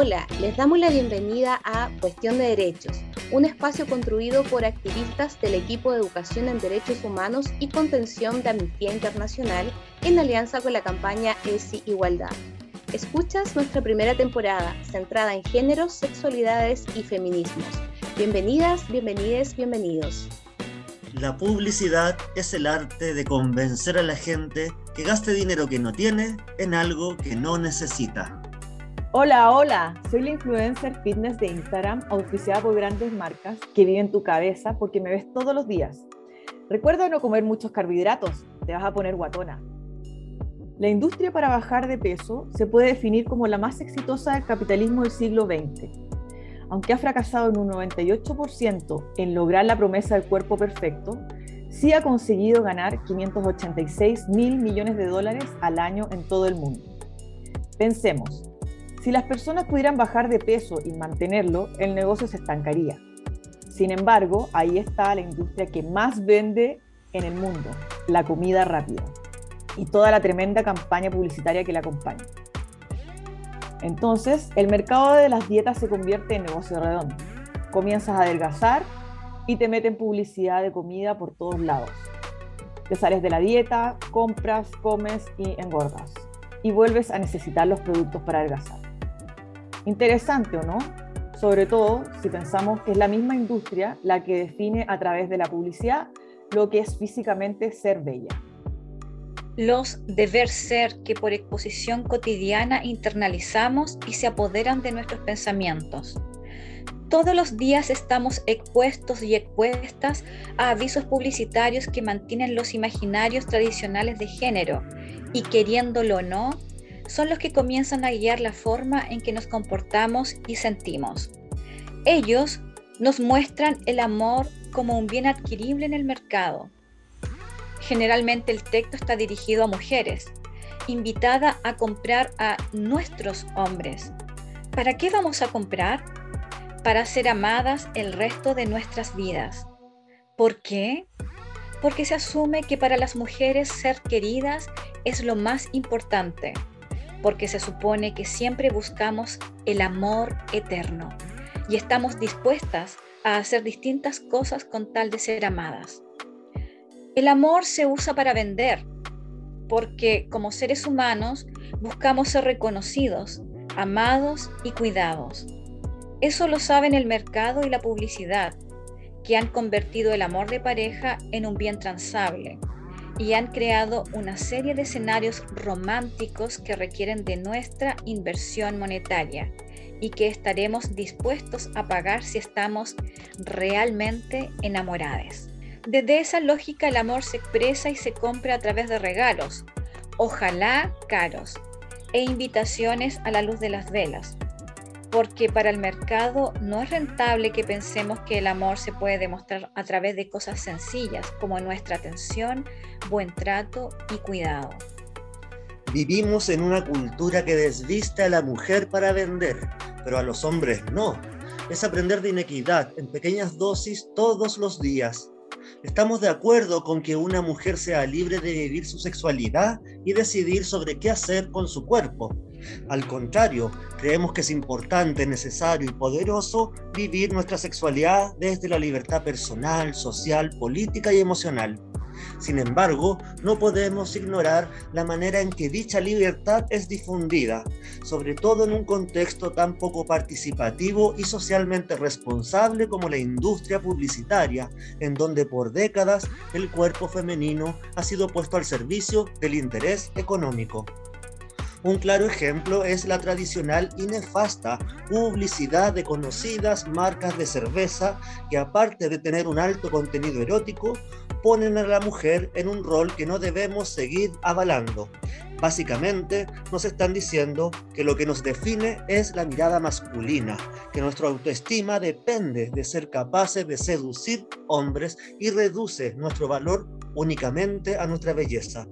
Hola, les damos la bienvenida a Cuestión de Derechos, un espacio construido por activistas del equipo de Educación en Derechos Humanos y Contención de Amnistía Internacional en alianza con la campaña ESI Igualdad. Escuchas nuestra primera temporada, centrada en géneros, sexualidades y feminismos. Bienvenidas, bienvenides, bienvenidos. La publicidad es el arte de convencer a la gente que gaste dinero que no tiene en algo que no necesita. Hola, hola, soy la influencer fitness de Instagram, auspiciada por grandes marcas que viven en tu cabeza porque me ves todos los días. Recuerda no comer muchos carbohidratos, te vas a poner guatona. La industria para bajar de peso se puede definir como la más exitosa del capitalismo del siglo XX. Aunque ha fracasado en un 98% en lograr la promesa del cuerpo perfecto, sí ha conseguido ganar 586 mil millones de dólares al año en todo el mundo. Pensemos, si las personas pudieran bajar de peso y mantenerlo, el negocio se estancaría. Sin embargo, ahí está la industria que más vende en el mundo, la comida rápida, y toda la tremenda campaña publicitaria que la acompaña. Entonces, el mercado de las dietas se convierte en negocio redondo. Comienzas a adelgazar y te meten publicidad de comida por todos lados. Te sales de la dieta, compras, comes y engordas. Y vuelves a necesitar los productos para adelgazar. Interesante o no, sobre todo si pensamos que es la misma industria la que define a través de la publicidad lo que es físicamente ser bella. Los deber ser que por exposición cotidiana internalizamos y se apoderan de nuestros pensamientos. Todos los días estamos expuestos y expuestas a avisos publicitarios que mantienen los imaginarios tradicionales de género y queriéndolo o no, son los que comienzan a guiar la forma en que nos comportamos y sentimos. Ellos nos muestran el amor como un bien adquirible en el mercado. Generalmente el texto está dirigido a mujeres, invitada a comprar a nuestros hombres. ¿Para qué vamos a comprar? Para ser amadas el resto de nuestras vidas. ¿Por qué? Porque se asume que para las mujeres ser queridas es lo más importante porque se supone que siempre buscamos el amor eterno y estamos dispuestas a hacer distintas cosas con tal de ser amadas. El amor se usa para vender, porque como seres humanos buscamos ser reconocidos, amados y cuidados. Eso lo saben el mercado y la publicidad, que han convertido el amor de pareja en un bien transable y han creado una serie de escenarios románticos que requieren de nuestra inversión monetaria y que estaremos dispuestos a pagar si estamos realmente enamorados. Desde esa lógica el amor se expresa y se compra a través de regalos, ojalá caros, e invitaciones a la luz de las velas, porque para el mercado no es rentable que pensemos que el amor se puede demostrar a través de cosas sencillas como nuestra atención, buen trato y cuidado. Vivimos en una cultura que desviste a la mujer para vender, pero a los hombres no. Es aprender de inequidad en pequeñas dosis todos los días. Estamos de acuerdo con que una mujer sea libre de vivir su sexualidad y decidir sobre qué hacer con su cuerpo al contrario, creemos que es importante, necesario y poderoso vivir nuestra sexualidad desde la libertad personal, social, política y emocional. Sin embargo, no podemos ignorar la manera en que dicha libertad es difundida, sobre todo en un contexto tan poco participativo y socialmente responsable como la industria publicitaria, en donde por décadas el cuerpo femenino ha sido puesto al servicio del interés económico. Un claro ejemplo es la tradicional y nefasta publicidad de conocidas marcas de cerveza que aparte de tener un alto contenido erótico, ponen a la mujer en un rol que no debemos seguir avalando. Básicamente nos están diciendo que lo que nos define es la mirada masculina, que nuestra autoestima depende de ser capaces de seducir hombres y reduce nuestro valor únicamente a nuestra belleza.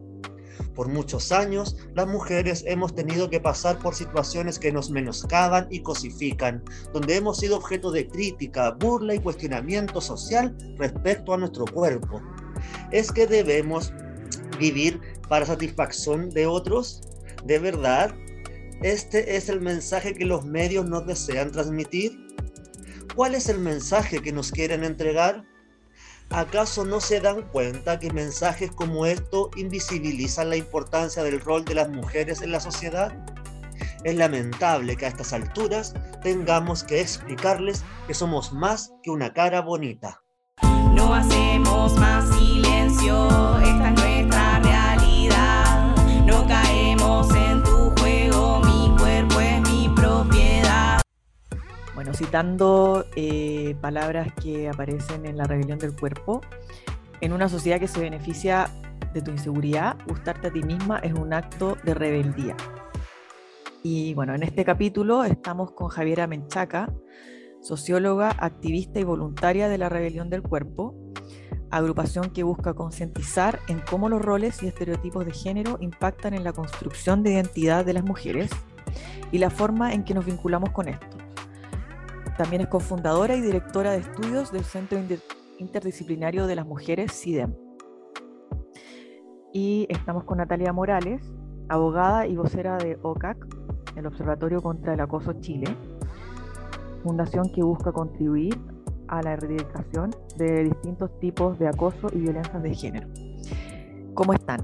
Por muchos años, las mujeres hemos tenido que pasar por situaciones que nos menoscaban y cosifican, donde hemos sido objeto de crítica, burla y cuestionamiento social respecto a nuestro cuerpo. ¿Es que debemos vivir para satisfacción de otros? ¿De verdad? ¿Este es el mensaje que los medios nos desean transmitir? ¿Cuál es el mensaje que nos quieren entregar? ¿Acaso no se dan cuenta que mensajes como esto invisibilizan la importancia del rol de las mujeres en la sociedad? Es lamentable que a estas alturas tengamos que explicarles que somos más que una cara bonita. No hacemos más silencio, esta es nuestra realidad. No Citando eh, palabras que aparecen en la rebelión del cuerpo, en una sociedad que se beneficia de tu inseguridad, gustarte a ti misma es un acto de rebeldía. Y bueno, en este capítulo estamos con Javiera Menchaca, socióloga, activista y voluntaria de la Rebelión del Cuerpo, agrupación que busca concientizar en cómo los roles y estereotipos de género impactan en la construcción de identidad de las mujeres y la forma en que nos vinculamos con esto. También es cofundadora y directora de estudios del Centro Interdisciplinario de las Mujeres, CIDEM. Y estamos con Natalia Morales, abogada y vocera de OCAC, el Observatorio contra el Acoso Chile, fundación que busca contribuir a la erradicación de distintos tipos de acoso y violencia de género. ¿Cómo están?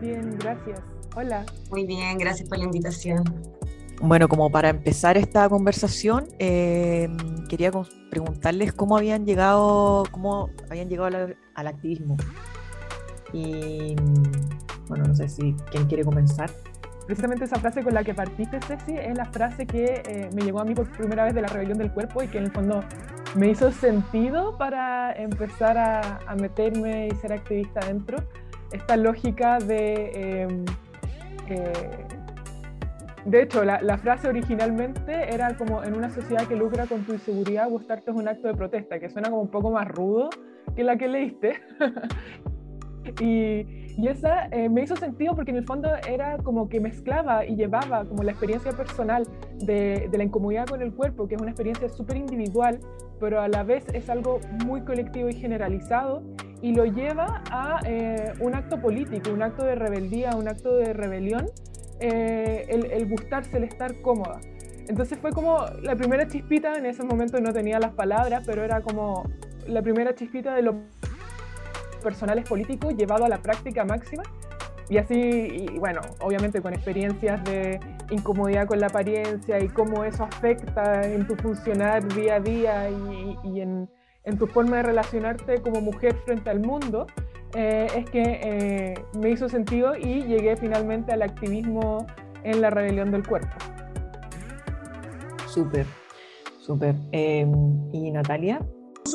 Bien, gracias. Hola. Muy bien, gracias por la invitación. Bueno, como para empezar esta conversación, eh, quería preguntarles cómo habían llegado, cómo habían llegado al, al activismo. Y bueno, no sé si quién quiere comenzar precisamente esa frase con la que partiste, Ceci, es la frase que eh, me llegó a mí por primera vez de la rebelión del cuerpo y que en el fondo me hizo sentido para empezar a, meterme y ser activista dentro. Esta lógica de... Em, eh, de hecho, la, frase originalmente era como en una sociedad que lucra con tu inseguridad, gustarte es un acto de protesta, que suena como un poco más rudo que la que leíste. y, y esa eh, me hizo sentido porque en el fondo era como que mezclaba y llevaba como la experiencia personal de, la incomodidad con el cuerpo, que es una experiencia súper individual, pero a la vez es algo muy colectivo y generalizado, y lo lleva a eh, un acto político, un acto de rebeldía, un acto de rebelión, eh, el, el gustarse, el estar cómoda. Entonces fue como la primera chispita, en ese momento no tenía las palabras, pero era como la primera chispita de lo personales políticos llevado a la práctica máxima. Y así, bueno, obviamente con experiencias de incomodidad con la apariencia y cómo eso afecta en tu funcionar día a día y, en, tu forma de relacionarte como mujer frente al mundo, eh, es que eh, me hizo sentido y llegué finalmente al activismo en la rebelión del cuerpo. Súper, súper. Em, ¿Y Natalia?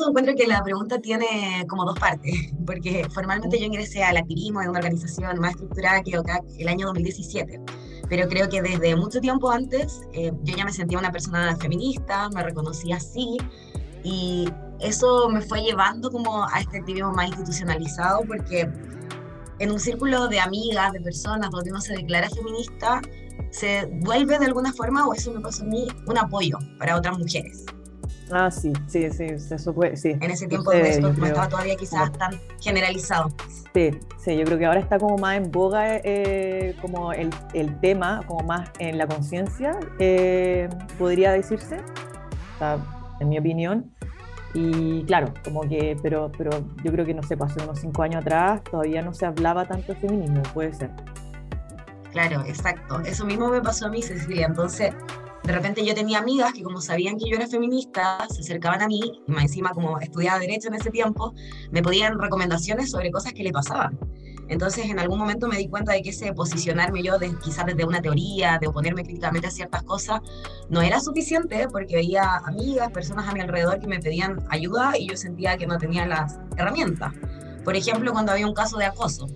encuentro que la pregunta tiene como dos partes, porque formalmente yo ingresé al activismo en una organización más estructurada que OCAC el año 2017, pero creo que desde mucho tiempo antes eh, yo ya me sentía una persona feminista, me reconocía así, y eso me fue llevando como a este activismo más institucionalizado, porque en un círculo de amigas, de personas donde uno se declara feminista, se vuelve de alguna forma, o eso me pasó a mí, un apoyo para otras mujeres. Ah, sí, sí, sí, eso puede, sí. En ese tiempo esto no estaba todavía quizás tan generalizado. Sí, sí, yo creo que ahora está como más en boga eh, como el, el, tema, como más en la conciencia, eh, podría decirse, en mi opinión. Y claro, como que, pero, pero yo creo que no sé, pasó unos cinco años atrás, todavía no se hablaba tanto de feminismo, puede ser. Claro, exacto. Eso mismo me pasó a mí, Cecilia. Entonces, de repente yo tenía amigas que como sabían que yo era feminista, se acercaban a mí, y encima como estudiaba derecho en ese tiempo, me podían recomendaciones sobre cosas que le pasaban. Entonces en algún momento me di cuenta de que ese posicionarme yo de, quizás desde una teoría, de oponerme críticamente a ciertas cosas, no era suficiente porque veía amigas, personas a mi alrededor que me pedían ayuda y yo sentía que no tenía las herramientas. Por ejemplo, cuando había un caso de acoso.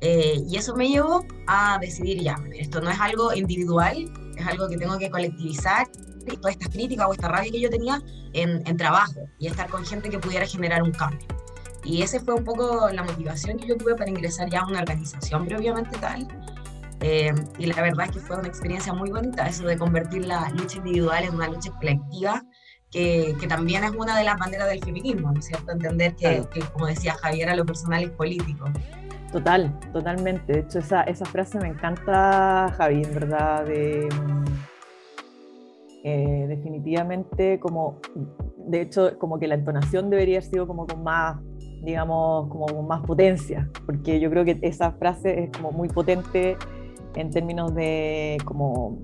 Eh, y eso me llevó a decidir ya, esto no es algo individual, es algo que tengo que colectivizar, todas estas críticas o esta rabia que yo tenía en, en trabajo y estar con gente que pudiera generar un cambio. Y esa fue un poco la motivación que yo tuve para ingresar ya a una organización previamente tal. Eh, y la verdad es que fue una experiencia muy bonita, eso de convertir la lucha individual en una lucha colectiva, que, que también es una de las banderas del feminismo, ¿no es cierto? Entender que, que como decía Javier, a lo personal es político. Total, totalmente. De hecho, esa, esa frase me encanta, Javi, en verdad, de, eh, definitivamente como, de hecho, como que la entonación debería haber sido como con más, digamos, como más potencia, porque yo creo que esa frase es como muy potente en términos de como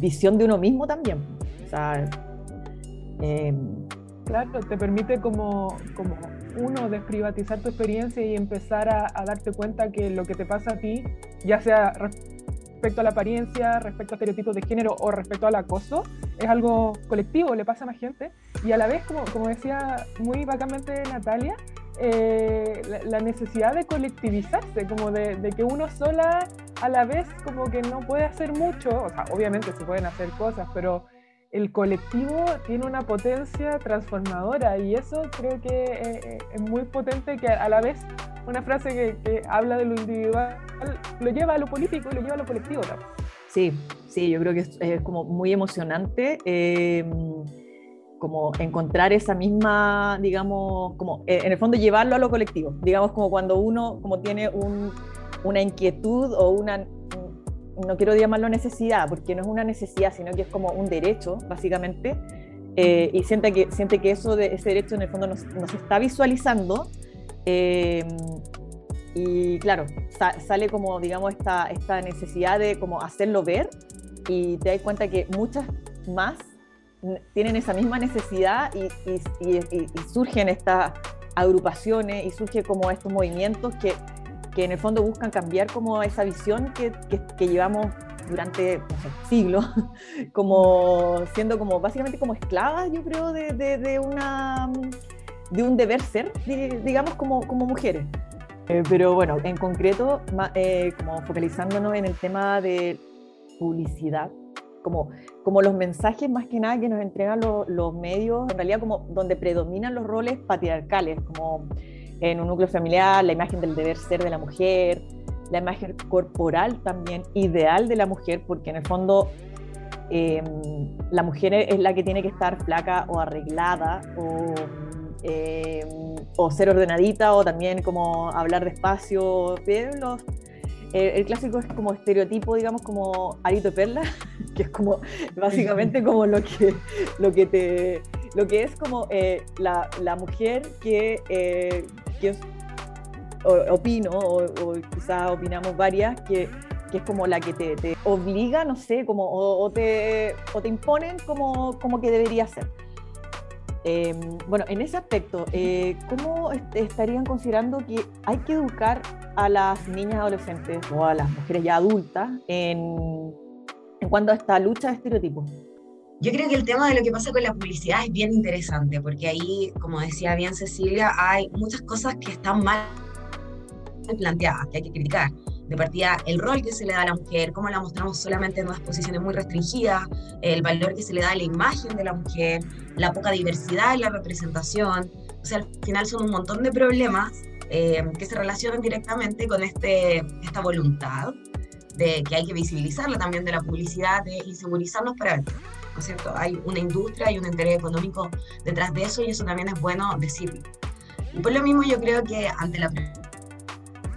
visión de uno mismo también. O sea, eh, claro, te permite como, como uno, desprivatizar tu experiencia y empezar a, darte cuenta que lo que te pasa a ti, ya sea respecto a la apariencia, respecto a estereotipos de género o respecto al acoso, es algo colectivo, le pasa a más gente. Y a la vez, como, como decía muy vagamente Natalia, eh, la, necesidad de colectivizarse, como de, de, que uno sola a la vez como que no puede hacer mucho, o sea, obviamente se pueden hacer cosas, pero el colectivo tiene una potencia transformadora y eso creo que eh, eh, es muy potente que a la vez una frase que, habla de lo individual lo lleva a lo político y lo lleva a lo colectivo también. Sí, sí, yo creo que es, como muy emocionante em, como encontrar esa misma, digamos, como eh, en el fondo llevarlo a lo colectivo, digamos como cuando uno como tiene una inquietud o una no quiero llamarlo necesidad, porque no es una necesidad, sino que es como un derecho, básicamente, eh, y siente que, siente que eso de, ese derecho en el fondo nos, nos está visualizando. Eh, y claro, sale como, digamos, esta, esta necesidad de como hacerlo ver y te das cuenta que muchas más tienen esa misma necesidad y, y, y, y surgen estas agrupaciones y surgen como estos movimientos que que en el fondo buscan cambiar como esa visión que, que, llevamos durante siglos, como siendo como básicamente como esclavas, yo creo, de, de, una, de un deber ser, digamos, como, como mujeres. Eh, pero bueno, en concreto, eh, como focalizándonos en el tema de publicidad, como, como los mensajes más que nada que nos entregan los medios, en realidad como donde predominan los roles patriarcales, como en un núcleo familiar, la imagen del deber ser de la mujer, la imagen corporal también ideal de la mujer, porque en el fondo em, la mujer es la que tiene que estar flaca o arreglada o, em, o ser ordenadita o también como hablar despacio. Los, el, clásico es como estereotipo, digamos, como arito de perla, que es como básicamente como lo que, lo que te lo que es como eh, la, la, mujer que, eh, que opino, o, o quizás opinamos varias, que, que, es como la que te, te obliga, no sé, como, o, te, o te imponen como, como que debería ser. Em, bueno, en ese aspecto, eh, ¿cómo estarían considerando que hay que educar a las niñas adolescentes o a las mujeres ya adultas en, en cuanto a esta lucha de estereotipos? Yo creo que el tema de lo que pasa con la publicidad es bien interesante, porque ahí, como decía bien Cecilia, hay muchas cosas que están mal planteadas, que hay que criticar. De partida, el rol que se le da a la mujer, cómo la mostramos solamente en unas posiciones muy restringidas, el valor que se le da a la imagen de la mujer, la poca diversidad en la representación. O sea, al final son un montón de problemas eh, que se relacionan directamente con este, esta voluntad de que hay que visibilizarla también de la publicidad, de insegurizarnos para ver ¿no es cierto? Hay una industria, hay un interés económico detrás de eso y eso también es bueno decirlo. Y por lo mismo yo creo que ante la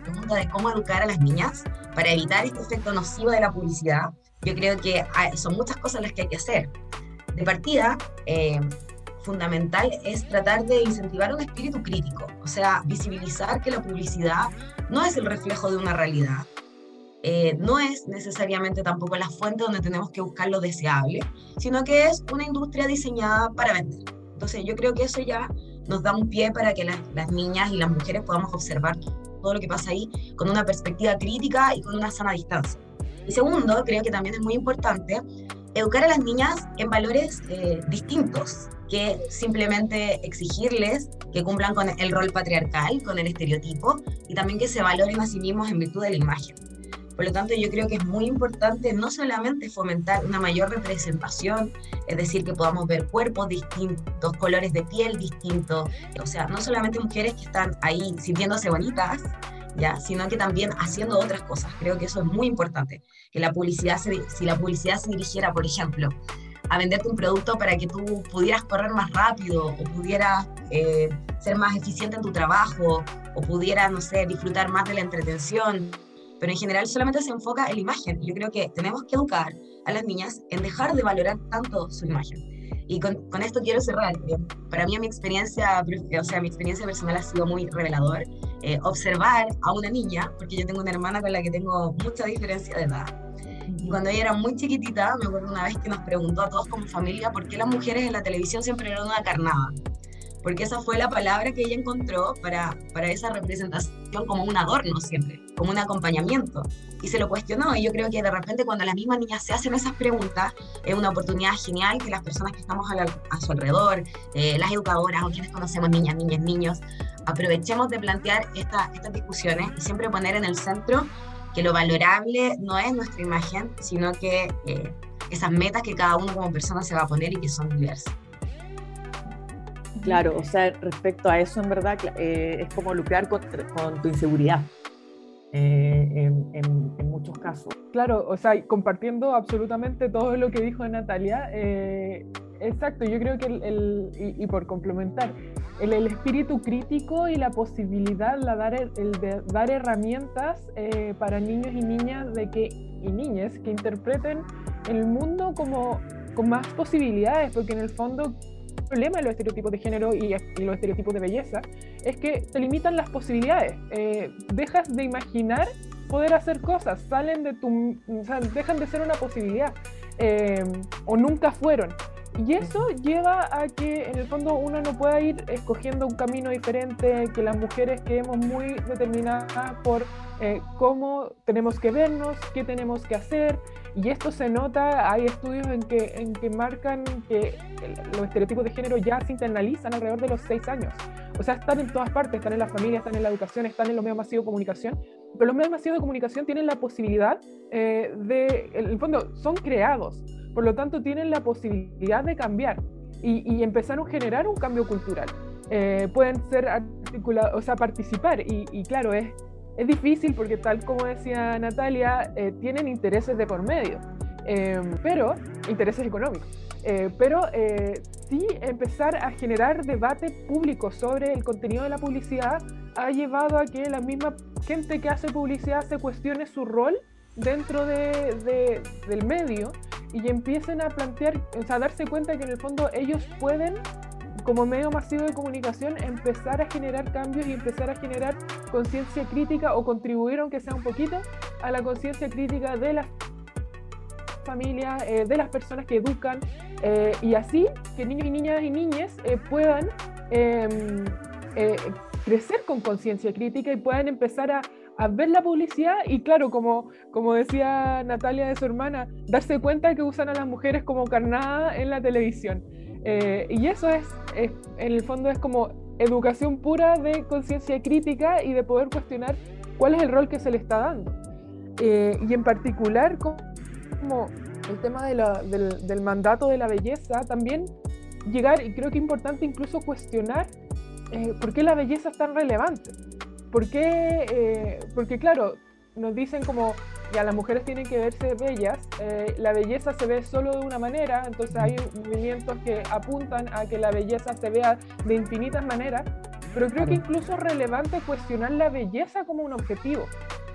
pregunta de cómo educar a las niñas para evitar este efecto nocivo de la publicidad, yo creo que son muchas cosas las que hay que hacer. De partida, eh, fundamental es tratar de incentivar un espíritu crítico, o sea, visibilizar que la publicidad no es el reflejo de una realidad, eh, no es necesariamente tampoco la fuente donde tenemos que buscar lo deseable, sino que es una industria diseñada para vender. Entonces yo creo que eso ya nos da un pie para que las, las niñas y las mujeres podamos observar todo lo que pasa ahí con una perspectiva crítica y con una sana distancia. Y segundo, creo que también es muy importante educar a las niñas en valores eh, distintos que simplemente exigirles que cumplan con el rol patriarcal, con el estereotipo, y también que se valoren a sí mismos en virtud de la imagen. Por lo tanto, yo creo que es muy importante no solamente fomentar una mayor representación, es decir, que podamos ver cuerpos distintos, colores de piel distintos, o sea, no solamente mujeres que están ahí sintiéndose bonitas, ¿ya? sino que también haciendo otras cosas. Creo que eso es muy importante, que la publicidad, si la publicidad se dirigiera, por ejemplo, a venderte un producto para que tú pudieras correr más rápido o pudieras eh, ser más eficiente en tu trabajo o pudieras, no sé, disfrutar más de la entretención. Pero en general solamente se enfoca en la imagen. Yo creo que tenemos que educar a las niñas en dejar de valorar tanto su imagen. Y con, con esto quiero cerrar. Para mí mi experiencia, o sea, mi experiencia personal ha sido muy revelador. Eh, observar a una niña, porque yo tengo una hermana con la que tengo mucha diferencia de edad. Y cuando ella era muy chiquitita, me acuerdo una vez que nos preguntó a todos como familia por qué las mujeres en la televisión siempre eran una carnada. Porque esa fue la palabra que ella encontró para, para esa representación como un adorno siempre, como un acompañamiento. Y se lo cuestionó. Y yo creo que de repente cuando las mismas niñas se hacen esas preguntas, es una oportunidad genial que las personas que estamos a, a su alrededor, eh, las educadoras o quienes conocemos niñas, niñas, niños, aprovechemos de plantear esta, estas discusiones y siempre poner en el centro que lo valorable no es nuestra imagen, sino que eh, esas metas que cada uno como persona se va a poner y que son diversas. Claro, o sea, respecto a eso, en verdad, eh, es como lucrar con, tu inseguridad. Eh, en, muchos casos. Claro, o sea, compartiendo absolutamente todo lo que dijo Natalia, exacto, yo creo que, el, y, por complementar, el, espíritu crítico y la posibilidad la dar, el, de dar herramientas eh, para niños y niñas de que, y niñas que interpreten el mundo como con más posibilidades, porque en el fondo el problema de los estereotipos de género y, los estereotipos de belleza es que te limitan las posibilidades. Eh, dejas de imaginar poder hacer cosas, salen de tu, o sea, dejan de ser una posibilidad eh, o nunca fueron. Y eso lleva a que en el fondo uno no pueda ir escogiendo un camino diferente, que las mujeres quedemos muy determinadas por eh, cómo tenemos que vernos, qué tenemos que hacer. Y esto se nota, hay estudios en que, en que marcan que los estereotipos de género ya se internalizan alrededor de los seis años. O sea, están en todas partes, están en la familia, están en la educación, están en los medios masivos de comunicación, pero los medios masivos de comunicación tienen la posibilidad eh, de, en el fondo, son creados por lo tanto, tienen la posibilidad de cambiar y, empezar a generar un cambio cultural. Eh, pueden ser articulados, o sea, participar. Y, claro, es, es difícil porque tal como decía Natalia, eh, tienen intereses de por medio, eh, pero intereses económicos. pero sí empezar a generar debate público sobre el contenido de la publicidad ha llevado a que la misma gente que hace publicidad se cuestione su rol dentro de, del medio y empiecen a plantear, o sea, a darse cuenta que en el fondo ellos pueden, como medio masivo de comunicación, empezar a generar cambios y empezar a generar conciencia crítica o contribuir, aunque sea un poquito, a la conciencia crítica de las familias, eh, de las personas que educan, eh, y así que niños y niñas y niñas eh, puedan em, crecer con conciencia crítica y puedan empezar a a ver la publicidad y claro, como, como decía Natalia de su hermana, darse cuenta que usan a las mujeres como carnada en la televisión. Eh, y eso es, en el fondo es como educación pura de conciencia crítica y de poder cuestionar cuál es el rol que se le está dando. Eh, y en particular como el tema del, del, mandato de la belleza, también llegar, y creo que es importante incluso cuestionar eh, por qué la belleza es tan relevante. ¿Por qué? Eh, porque claro, nos dicen como ya las mujeres tienen que verse bellas, eh, la belleza se ve solo de una manera, entonces hay movimientos que apuntan a que la belleza se vea de infinitas maneras, pero creo que incluso es relevante cuestionar la belleza como un objetivo.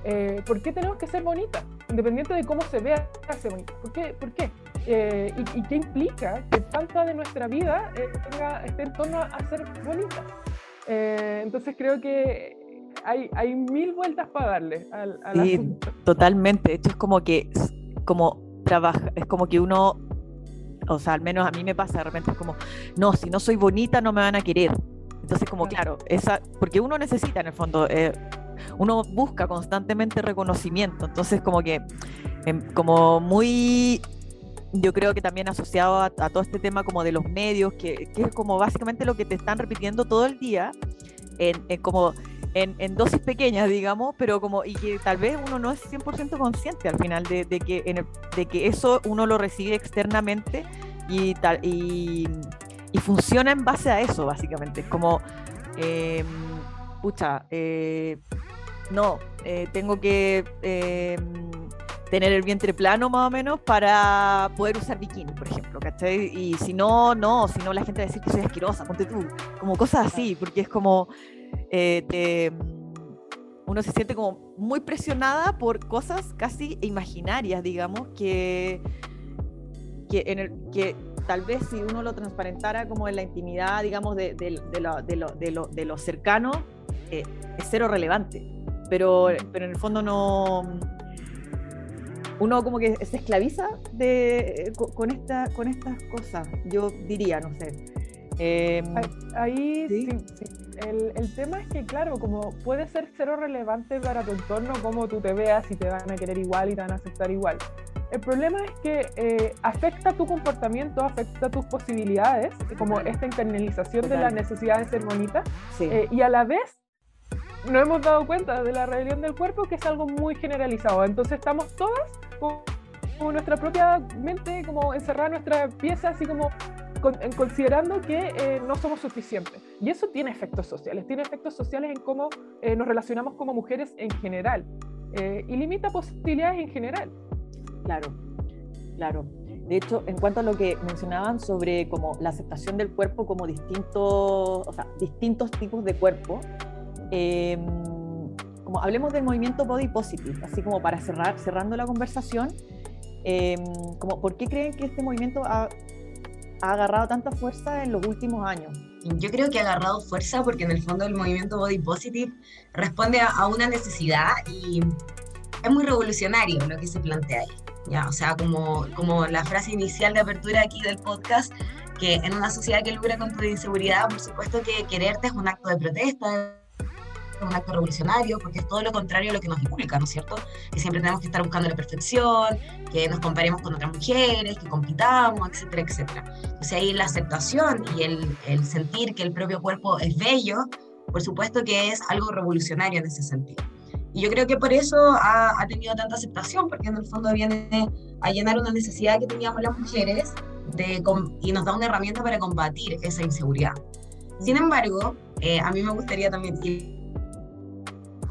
Eh, ¿Por qué tenemos que ser bonitas? Independiente de cómo se vea, ser bonita. ¿Por qué? ¿Por qué? y, y, qué implica que tanta de nuestra vida tenga, esté en torno a ser bonitas? entonces creo que hay, hay mil vueltas para darle al, al sí, totalmente. Esto es como que, como trabaja, es como que uno, o sea, al menos a mí me pasa de repente, es como, no, si no soy bonita no me van a querer. Entonces, como, claro, esa, porque uno necesita en el fondo, eh, uno busca constantemente reconocimiento. Entonces, como que, em, como muy yo creo que también asociado a, todo este tema como de los medios, que, que, es como básicamente lo que te están repitiendo todo el día, en, en como en, dosis pequeñas, digamos, pero como, y que tal vez uno no es 100% consciente al final de, que, de que eso uno lo recibe externamente y, tal, y, funciona en base a eso, básicamente. Como, eh, pucha, eh, no, eh, tengo que tener el vientre plano más o menos para poder usar bikini, por ejemplo, ¿cachai? Y si no, no, si no la gente va a decir que soy asquerosa, ponte tú, como cosas así, porque es como, eh, te, uno se siente como muy presionada por cosas casi imaginarias, digamos, que, que, en el, que tal vez si uno lo transparentara como en la intimidad, digamos, de, de, de lo, de, lo, lo, lo cercano, eh, es cero relevante. Pero, pero en el fondo no uno como que se esclaviza de, con, esta, con estas cosas, yo diría, no sé. Eh, ahí, ¿sí? Sí, El, el, tema es que, claro, como puede ser cero relevante para tu entorno, cómo tú te veas y te van a querer igual y te van a aceptar igual. El problema es que eh, afecta tu comportamiento, afecta tus posibilidades, como esta internalización Total. de la necesidad de ser bonita, sí. eh, y a la vez no hemos dado cuenta de la rebelión del cuerpo, que es algo muy generalizado. Entonces estamos todas como, como nuestra propia mente, como encerrada en nuestra pieza, así como con, considerando que eh, no somos suficientes. Y eso tiene efectos sociales, tiene efectos sociales en cómo eh, nos relacionamos como mujeres en general. Eh, y limita posibilidades en general. Claro, claro. De hecho, en cuanto a lo que mencionaban sobre como la aceptación del cuerpo como distintos, o sea, distintos tipos de cuerpo, eh, como hablemos del movimiento body positive, así como para cerrar, cerrando la conversación, eh, como ¿por qué creen que este movimiento ha, ha, agarrado tanta fuerza en los últimos años? Yo creo que ha agarrado fuerza porque en el fondo el movimiento body positive responde a, una necesidad y es muy revolucionario lo que se plantea ahí. Ya, o sea, como, como la frase inicial de apertura aquí del podcast, que en una sociedad que lucra con tu inseguridad, por supuesto que quererte es un acto de protesta, un acto revolucionario, porque es todo lo contrario a lo que nos inculca, ¿no es cierto? Que siempre tenemos que estar buscando la perfección, que nos comparemos con otras mujeres, que compitamos, etcétera, etcétera. Entonces ahí la aceptación y el, el sentir que el propio cuerpo es bello, por supuesto que es algo revolucionario en ese sentido. Y yo creo que por eso ha, ha, tenido tanta aceptación, porque en el fondo viene a llenar una necesidad que teníamos las mujeres de, y nos da una herramienta para combatir esa inseguridad. Sin embargo, eh, a mí me gustaría también ir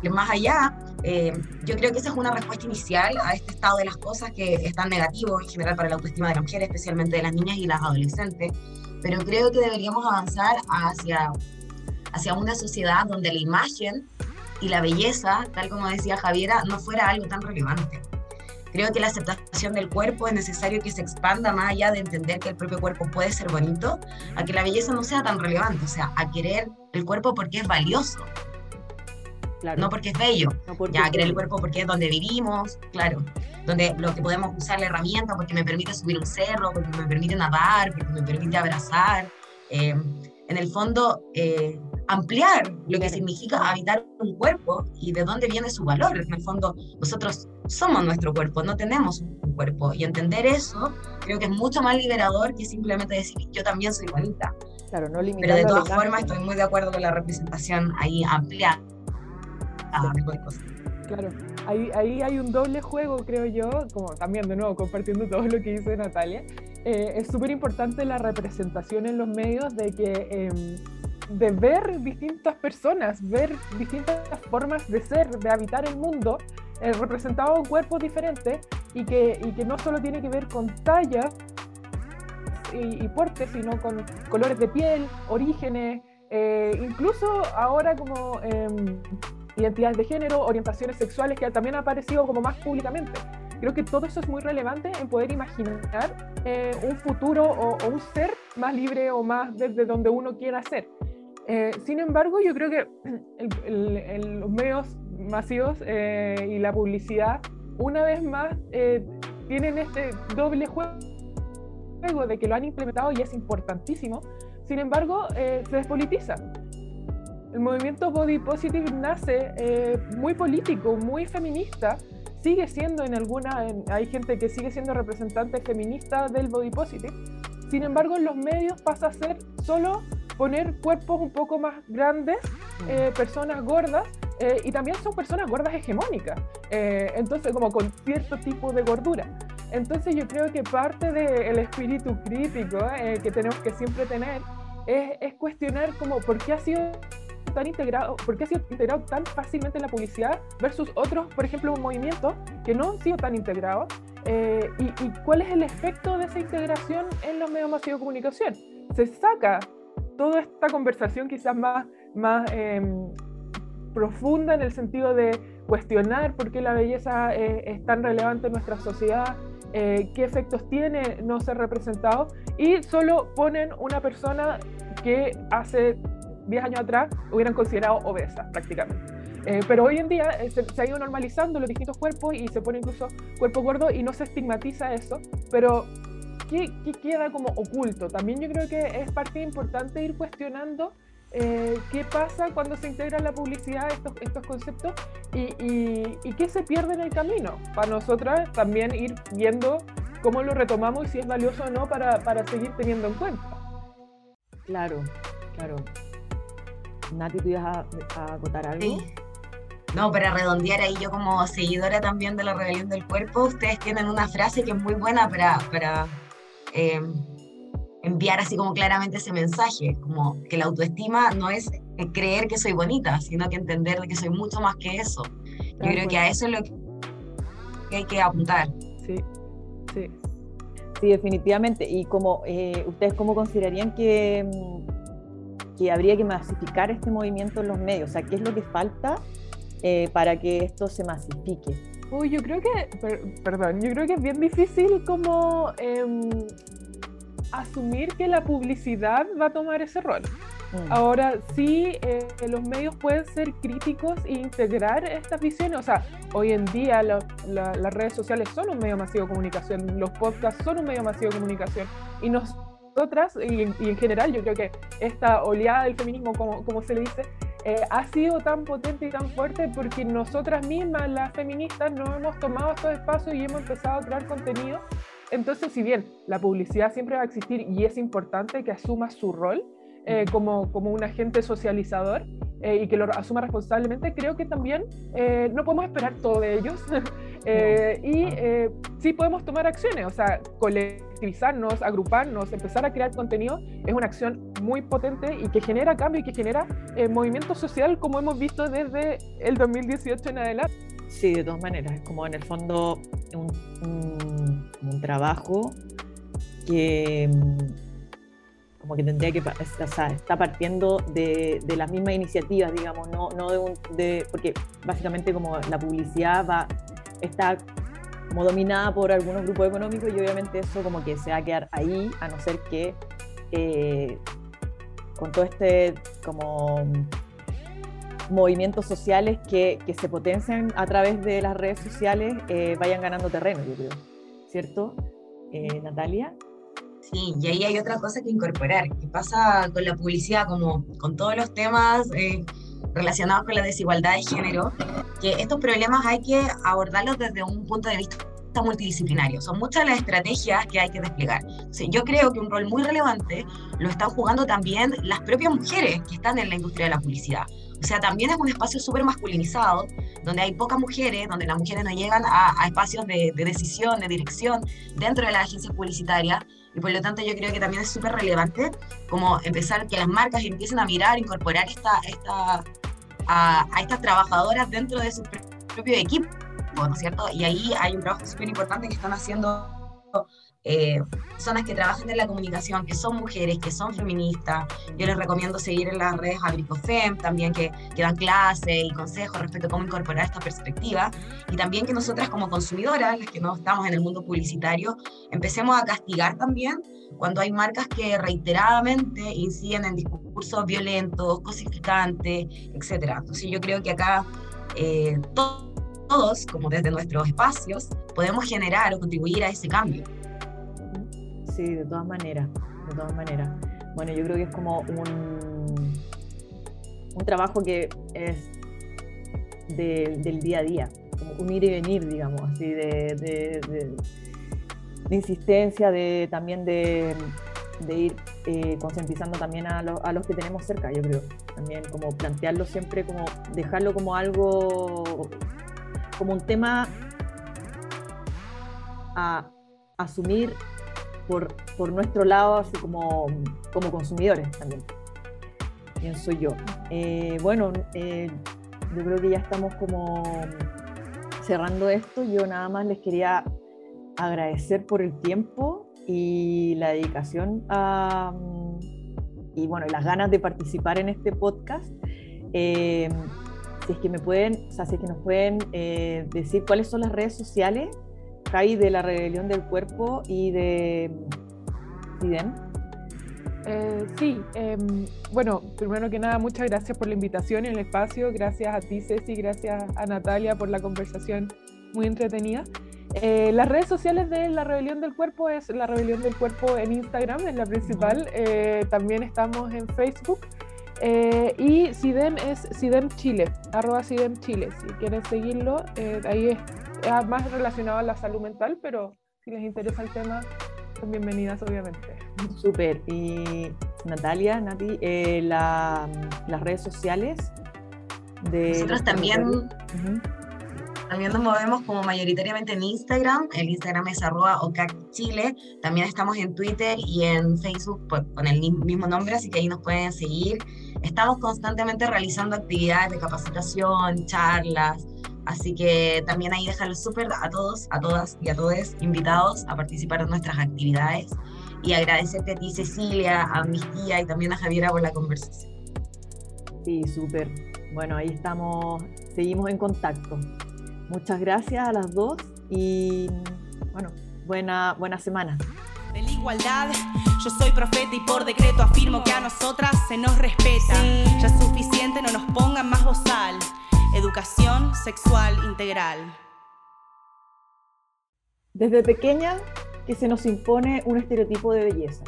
más allá. Eh, yo creo que esa es una respuesta inicial a este estado de las cosas que es tan negativo en general para la autoestima de la mujer, especialmente de las niñas y las adolescentes. Pero creo que deberíamos avanzar hacia, hacia una sociedad donde la imagen y la belleza, tal como decía Javiera, no fuera algo tan relevante. Creo que la aceptación del cuerpo es necesario que se expanda más allá de entender que el propio cuerpo puede ser bonito, a que la belleza no sea tan relevante, o sea, a querer el cuerpo porque es valioso, claro. no porque es bello, no porque ya, querer el cuerpo porque es donde vivimos, claro, donde lo que podemos usar la herramienta porque me permite subir un cerro, porque me permite nadar, porque me permite abrazar. Eh, en el fondo, eh, ampliar lo que significa habitar un cuerpo y de dónde viene su valor. En el fondo, nosotros somos nuestro cuerpo, no tenemos un cuerpo. Y entender eso creo que es mucho más liberador que simplemente decir yo también soy bonita. Claro, no Pero de todas formas estoy muy de acuerdo con la representación ahí ampliada. Claro, ahí, ahí hay un doble juego, creo yo, como también de nuevo compartiendo todo lo que dice Natalia. Eh, es súper importante la representación en los medios de que... Eh, de ver distintas personas, ver distintas formas de ser, de habitar el mundo, eh, representado en cuerpos diferentes y que, y que no solo tiene que ver con tallas y, y portes, sino con colores de piel, orígenes, eh, incluso ahora como eh, identidades de género, orientaciones sexuales que también han aparecido como más públicamente. Creo que todo eso es muy relevante en poder imaginar eh, un futuro o, un ser más libre o más desde donde uno quiera ser. Eh, sin embargo, yo creo que los medios masivos eh, y la publicidad, una vez más, eh, tienen este doble juego de que lo han implementado y es importantísimo. Sin embargo, se despolitiza. El movimiento Body Positive nace muy político, muy feminista, sigue siendo en alguna, en, hay gente que sigue siendo representante feminista del body positive. Sin embargo, en los medios pasa a ser solo poner cuerpos un poco más grandes, eh, personas gordas, eh, y también son personas gordas hegemónicas, eh, entonces como con cierto tipo de gordura. Entonces yo creo que parte del de espíritu crítico que tenemos que siempre tener es, es, cuestionar como por qué ha sido tan integrado, por qué ha sido integrado tan fácilmente en la publicidad versus otros, por ejemplo, movimientos que no han sido tan integrados? Eh, y, y, cuál es el efecto de esa integración en los medios masivos de comunicación? Se saca toda esta conversación quizás más, más eh, profunda en el sentido de cuestionar por qué la belleza eh, es tan relevante en nuestra sociedad, eh, qué efectos tiene no ser representado, y solo ponen una persona que hace 10 años atrás hubieran considerado obesa prácticamente. Eh, pero hoy en día se, se, ha ido normalizando los distintos cuerpos y se pone incluso cuerpo gordo y no se estigmatiza eso, pero ¿qué, qué queda como oculto? También yo creo que es parte importante ir cuestionando eh, qué pasa cuando se integra la publicidad estos, estos conceptos y, y, y, qué se pierde en el camino. Para nosotras también ir viendo cómo lo retomamos y si es valioso o no para, para seguir teniendo en cuenta. Claro, claro. Nati, ¿tú ibas a, a acotar algo? Sí. No, para redondear ahí, yo como seguidora también de la rebelión del cuerpo, ustedes tienen una frase que es muy buena para, para eh, enviar así como claramente ese mensaje, como que la autoestima no es creer que soy bonita, sino que entender que soy mucho más que eso. Yo creo que a eso es lo que hay que apuntar. Sí, sí. Sí, definitivamente. Y como eh, ustedes cómo considerarían que, que habría que masificar este movimiento en los medios, o sea, ¿qué es lo que falta eh, para que esto se masifique? Uy, yo creo que, per, perdón, yo creo que es bien difícil como eh, asumir que la publicidad va a tomar ese rol. Mm. Ahora sí, eh, los medios pueden ser críticos e integrar estas visiones. O sea, hoy en día la, las redes sociales son un medio masivo de comunicación, los podcasts son un medio masivo de comunicación. Y nosotras, y, y en general, yo creo que esta oleada del feminismo, como, como se le dice, eh, ha sido tan potente y tan fuerte porque nosotras mismas, las feministas, no hemos tomado estos espacios y hemos empezado a crear contenido. Entonces, si bien la publicidad siempre va a existir y es importante que asuma su rol eh, como, como un agente socializador eh, y que lo asuma responsablemente, creo que también eh, no podemos esperar todo de ellos y sí podemos tomar acciones, o sea, colectivizarnos, agruparnos, empezar a crear contenido es una acción muy potente y que genera cambio y que genera movimiento social como hemos visto desde el 2018 en adelante. Sí, de todas maneras, es como en el fondo un, un, un trabajo que como que tendría que, o sea, está partiendo de, de las mismas iniciativas, digamos, no, no de, un, de, porque básicamente como la publicidad va, está como dominada por algunos grupos económicos y obviamente eso como que se va a quedar ahí, a no ser que eh, con todo este como movimientos sociales que, que, se potencian a través de las redes sociales eh, vayan ganando terreno, yo creo. ¿Cierto, eh, Natalia? Sí, y ahí hay otra cosa que incorporar. ¿Qué pasa con la publicidad, como con todos los temas relacionados con la desigualdad de género? Que estos problemas hay que abordarlos desde un punto de vista multidisciplinario. Son muchas las estrategias que hay que desplegar. Sí, yo creo que un rol muy relevante lo están jugando también las propias mujeres que están en la industria de la publicidad. O sea, también es un espacio súper masculinizado, donde hay pocas mujeres, donde las mujeres no llegan a, a espacios de, de, decisión, de dirección dentro de las agencias publicitarias. Y por lo tanto yo creo que también es súper relevante como empezar que las marcas empiecen a mirar, incorporar esta, esta, a, a estas trabajadoras dentro de su propio equipo, ¿no es cierto? Y ahí hay un trabajo súper importante que están haciendo eh, personas que trabajan en la comunicación, que son mujeres, que son feministas. Yo les recomiendo seguir en las redes Abricofem, también que, que dan clases y consejos respecto a cómo incorporar esta perspectiva. Y también que nosotras como consumidoras, las que no estamos en el mundo publicitario, empecemos a castigar también cuando hay marcas que reiteradamente inciden en discursos violentos, cosificantes, etc. Entonces yo creo que acá eh, todos, como desde nuestros espacios, podemos generar o contribuir a ese cambio sí, de todas maneras, de todas maneras. Bueno, yo creo que es como un, un trabajo que es de, del día a día, como un ir y venir, digamos, así, de insistencia, de también de, ir eh, concientizando también a, lo, a, los que tenemos cerca, yo creo. También como plantearlo siempre, como dejarlo como algo, como un tema a asumir por, por nuestro lado, así como, como consumidores también. pienso yo. Eh, bueno, eh, yo creo que ya estamos como cerrando esto. Yo nada más les quería agradecer por el tiempo y la dedicación a, y bueno, las ganas de participar en este podcast. Eh, si es que me pueden, o sea, si es que nos pueden decir cuáles son las redes sociales, Kai, de la rebelión del cuerpo y de Sidem. Eh, sí, em, bueno, primero que nada, muchas gracias por la invitación y el espacio. Gracias a ti, Ceci, gracias a Natalia por la conversación muy entretenida. Eh, las redes sociales de La Rebelión del Cuerpo es La Rebelión del Cuerpo en Instagram, es la principal. Eh, también estamos en Facebook. y SIDEM es SIDEM Chile, arroba SIDEM Chile. Si quieren seguirlo, ahí es más relacionado a la salud mental, pero si les interesa el tema, son bienvenidas, obviamente. Súper. Y Natalia, Nati, eh, las redes sociales de... Nosotros también, también nos movemos como mayoritariamente en Instagram. El Instagram es arroba Chile. También estamos en Twitter y en Facebook con el mismo nombre, así que ahí nos pueden seguir. Estamos constantemente realizando actividades de capacitación, charlas, Así que también ahí dejarlo súper a todos, a todas y a todos invitados a participar en nuestras actividades y agradecerte a ti Cecilia, a mis tía y también a Javiera por la conversación. Sí, súper. Bueno, ahí estamos, seguimos en contacto. Muchas gracias a las dos y bueno, buena, buena semana. De la igualdad, yo soy profeta y por decreto afirmo que a nosotras se nos respeta. Ya es suficiente, no nos pongan más bozal. Educación sexual integral. Desde pequeña que se nos impone un estereotipo de belleza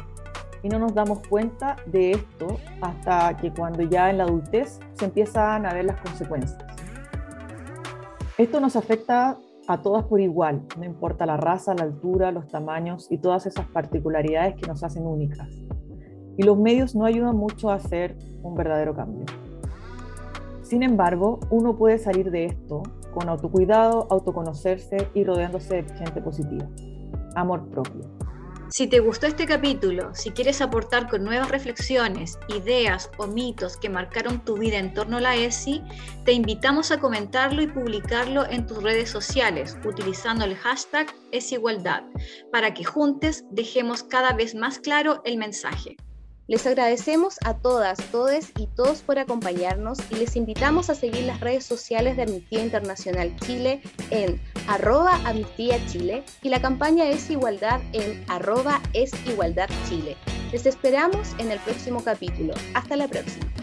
y no nos damos cuenta de esto hasta que cuando ya en la adultez se empiezan a ver las consecuencias. Esto nos afecta a todas por igual, no importa la raza, la altura, los tamaños y todas esas particularidades que nos hacen únicas. Y los medios no ayudan mucho a hacer un verdadero cambio. Sin embargo, uno puede salir de esto con autocuidado, autoconocerse y rodeándose de gente positiva. Amor propio. Si te gustó este capítulo, si quieres aportar con nuevas reflexiones, ideas o mitos que marcaron tu vida en torno a la ESI, te invitamos a comentarlo y publicarlo en tus redes sociales utilizando el hashtag ESIgualdad para que juntos dejemos cada vez más claro el mensaje. Les agradecemos a todas, todes y todos por acompañarnos y les invitamos a seguir las redes sociales de Amnistía Internacional Chile en arroba Chile y la campaña Es Igualdad en arroba Es Igualdad Chile. Les esperamos en el próximo capítulo. Hasta la próxima.